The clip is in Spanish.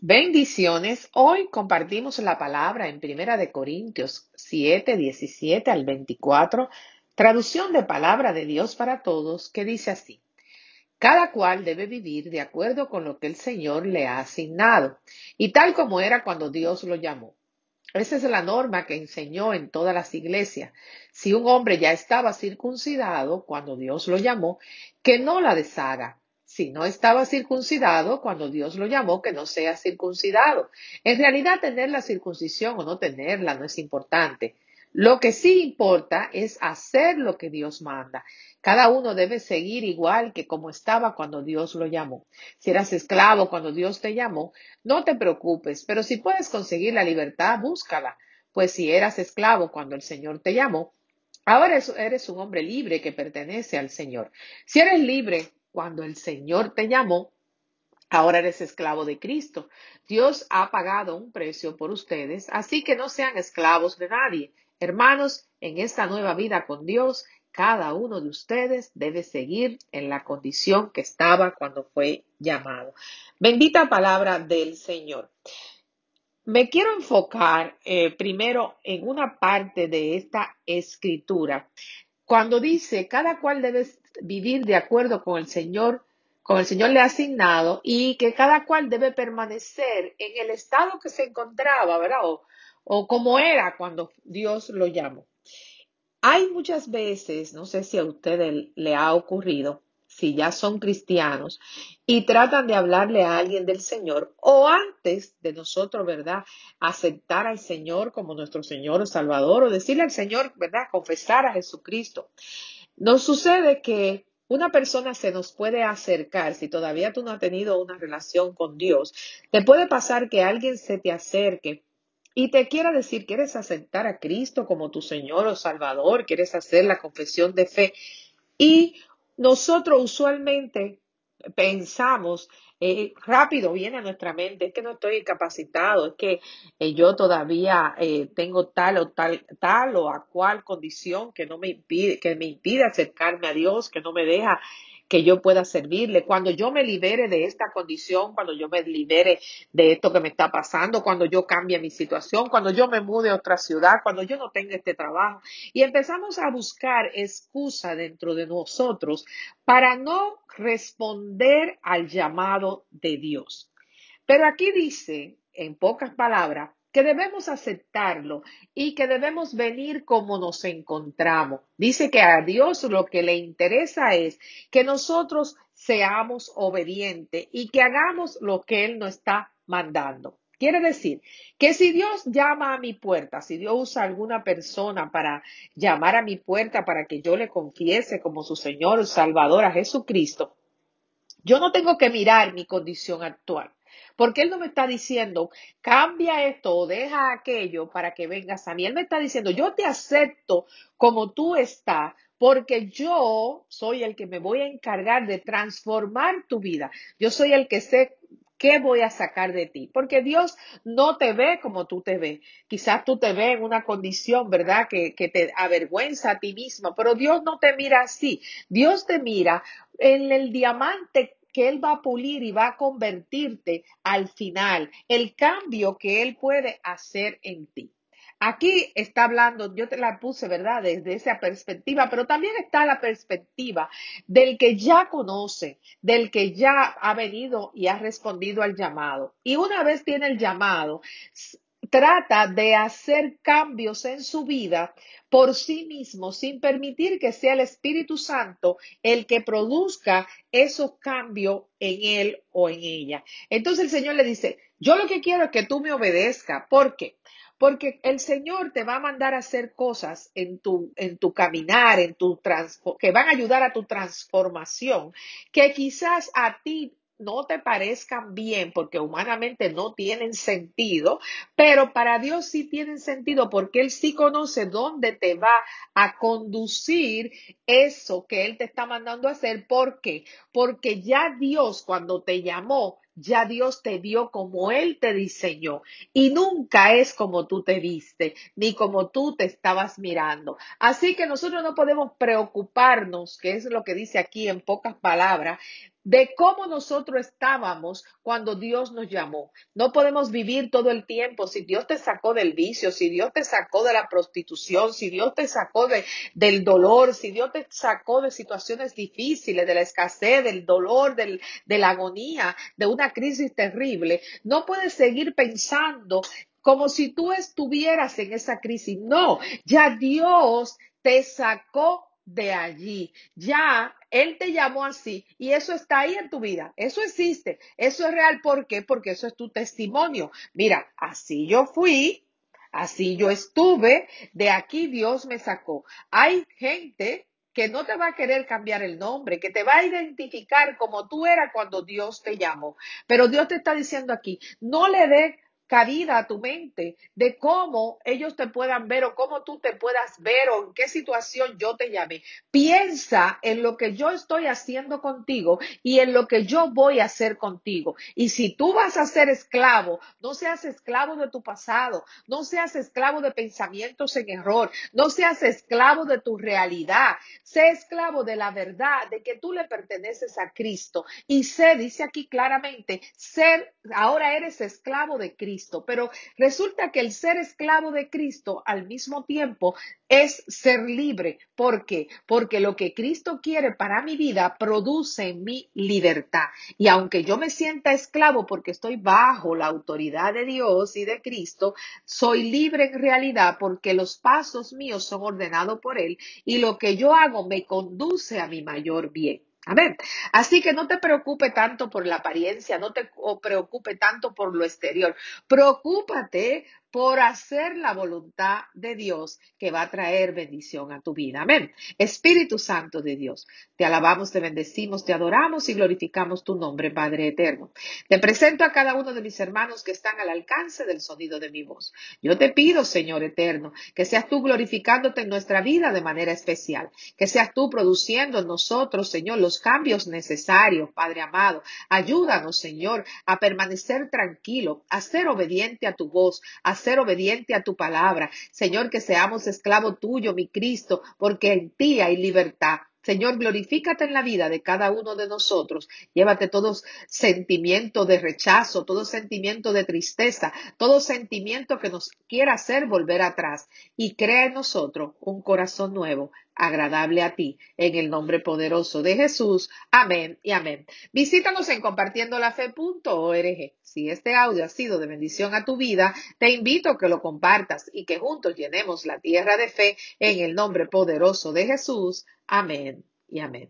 Bendiciones. Hoy compartimos la palabra en Primera de Corintios 7, 17 al 24, traducción de palabra de Dios para todos, que dice así. Cada cual debe vivir de acuerdo con lo que el Señor le ha asignado, y tal como era cuando Dios lo llamó. Esa es la norma que enseñó en todas las iglesias. Si un hombre ya estaba circuncidado cuando Dios lo llamó, que no la deshaga si no estaba circuncidado cuando Dios lo llamó, que no sea circuncidado. En realidad, tener la circuncisión o no tenerla no es importante. Lo que sí importa es hacer lo que Dios manda. Cada uno debe seguir igual que como estaba cuando Dios lo llamó. Si eras esclavo cuando Dios te llamó, no te preocupes, pero si puedes conseguir la libertad, búscala. Pues si eras esclavo cuando el Señor te llamó, ahora eres un hombre libre que pertenece al Señor. Si eres libre, cuando el Señor te llamó, ahora eres esclavo de Cristo. Dios ha pagado un precio por ustedes, así que no sean esclavos de nadie. Hermanos, en esta nueva vida con Dios, cada uno de ustedes debe seguir en la condición que estaba cuando fue llamado. Bendita palabra del Señor. Me quiero enfocar eh, primero en una parte de esta escritura cuando dice, cada cual debe vivir de acuerdo con el Señor, con el Señor le ha asignado y que cada cual debe permanecer en el estado que se encontraba, ¿verdad? O, o como era cuando Dios lo llamó. Hay muchas veces, no sé si a usted le ha ocurrido, si ya son cristianos y tratan de hablarle a alguien del Señor o antes de nosotros, ¿verdad? Aceptar al Señor como nuestro Señor o Salvador o decirle al Señor, ¿verdad? Confesar a Jesucristo. Nos sucede que una persona se nos puede acercar, si todavía tú no has tenido una relación con Dios, te puede pasar que alguien se te acerque y te quiera decir, quieres aceptar a Cristo como tu Señor o Salvador, quieres hacer la confesión de fe y nosotros usualmente pensamos, eh, rápido viene a nuestra mente, es que no estoy capacitado, es que eh, yo todavía eh, tengo tal o tal, tal o a cual condición que no me impide, que me impide acercarme a Dios, que no me deja que yo pueda servirle. Cuando yo me libere de esta condición, cuando yo me libere de esto que me está pasando, cuando yo cambie mi situación, cuando yo me mude a otra ciudad, cuando yo no tenga este trabajo. Y empezamos a buscar excusa dentro de nosotros para no responder al llamado de Dios. Pero aquí dice, en pocas palabras, que debemos aceptarlo y que debemos venir como nos encontramos. Dice que a Dios lo que le interesa es que nosotros seamos obedientes y que hagamos lo que Él nos está mandando. Quiere decir que si Dios llama a mi puerta, si Dios usa a alguna persona para llamar a mi puerta para que yo le confiese como su Señor Salvador a Jesucristo, yo no tengo que mirar mi condición actual. Porque Él no me está diciendo, cambia esto o deja aquello para que vengas a mí. Él me está diciendo, yo te acepto como tú estás, porque yo soy el que me voy a encargar de transformar tu vida. Yo soy el que sé ¿Qué voy a sacar de ti? Porque Dios no te ve como tú te ves. Quizás tú te ves en una condición, ¿verdad? Que, que, te avergüenza a ti mismo, pero Dios no te mira así. Dios te mira en el diamante que Él va a pulir y va a convertirte al final, el cambio que Él puede hacer en ti. Aquí está hablando, yo te la puse, ¿verdad? Desde esa perspectiva, pero también está la perspectiva del que ya conoce, del que ya ha venido y ha respondido al llamado. Y una vez tiene el llamado, trata de hacer cambios en su vida por sí mismo, sin permitir que sea el Espíritu Santo el que produzca esos cambios en él o en ella. Entonces el Señor le dice, yo lo que quiero es que tú me obedezcas. ¿Por qué? Porque el Señor te va a mandar a hacer cosas en tu, en tu caminar, en tu que van a ayudar a tu transformación, que quizás a ti no te parezcan bien porque humanamente no tienen sentido, pero para Dios sí tienen sentido porque Él sí conoce dónde te va a conducir eso que Él te está mandando a hacer. ¿Por qué? Porque ya Dios cuando te llamó ya Dios te vio como Él te diseñó y nunca es como tú te viste, ni como tú te estabas mirando. Así que nosotros no podemos preocuparnos, que es lo que dice aquí en pocas palabras, de cómo nosotros estábamos cuando Dios nos llamó. No podemos vivir todo el tiempo. Si Dios te sacó del vicio, si Dios te sacó de la prostitución, si Dios te sacó de, del dolor, si Dios te sacó de situaciones difíciles, de la escasez, del dolor, del, de la agonía, de una crisis terrible, no puedes seguir pensando como si tú estuvieras en esa crisis. No, ya Dios te sacó de allí. Ya Él te llamó así y eso está ahí en tu vida. Eso existe. Eso es real. ¿Por qué? Porque eso es tu testimonio. Mira, así yo fui, así yo estuve, de aquí Dios me sacó. Hay gente que no te va a querer cambiar el nombre, que te va a identificar como tú eras cuando Dios te llamó. Pero Dios te está diciendo aquí, no le dé cabida a tu mente de cómo ellos te puedan ver o cómo tú te puedas ver o en qué situación yo te llame. Piensa en lo que yo estoy haciendo contigo y en lo que yo voy a hacer contigo. Y si tú vas a ser esclavo, no seas esclavo de tu pasado, no seas esclavo de pensamientos en error, no seas esclavo de tu realidad, sé esclavo de la verdad, de que tú le perteneces a Cristo. Y sé, dice aquí claramente, ser, ahora eres esclavo de Pero resulta que el ser esclavo de Cristo al mismo tiempo es ser libre. ¿Por qué? Porque lo que Cristo quiere para mi vida produce mi libertad. Y aunque yo me sienta esclavo porque estoy bajo la autoridad de Dios y de Cristo, soy libre en realidad porque los pasos míos son ordenados por Él y lo que yo hago me conduce a mi mayor bien. Amén. Así que no te preocupe tanto por la apariencia, no te preocupe tanto por lo exterior. Preocúpate por hacer la voluntad de Dios que va a traer bendición a tu vida. Amén. Espíritu Santo de Dios, te alabamos, te bendecimos, te adoramos y glorificamos tu nombre, Padre eterno. Te presento a cada uno de mis hermanos que están al alcance del sonido de mi voz. Yo te pido, Señor eterno, que seas tú glorificándote en nuestra vida de manera especial, que seas tú produciendo en nosotros, Señor, los cambios necesarios, Padre amado. Ayúdanos, Señor, a permanecer tranquilo, a ser obediente a tu voz, a ser obediente a tu palabra. Señor, que seamos esclavo tuyo, mi Cristo, porque en ti hay libertad. Señor, glorifícate en la vida de cada uno de nosotros. Llévate todo sentimiento de rechazo, todo sentimiento de tristeza, todo sentimiento que nos quiera hacer volver atrás y crea en nosotros un corazón nuevo, agradable a ti, en el nombre poderoso de Jesús. Amén y amén. Visítanos en compartiendolafe.org. Si este audio ha sido de bendición a tu vida, te invito a que lo compartas y que juntos llenemos la tierra de fe en el nombre poderoso de Jesús. Amén y amén.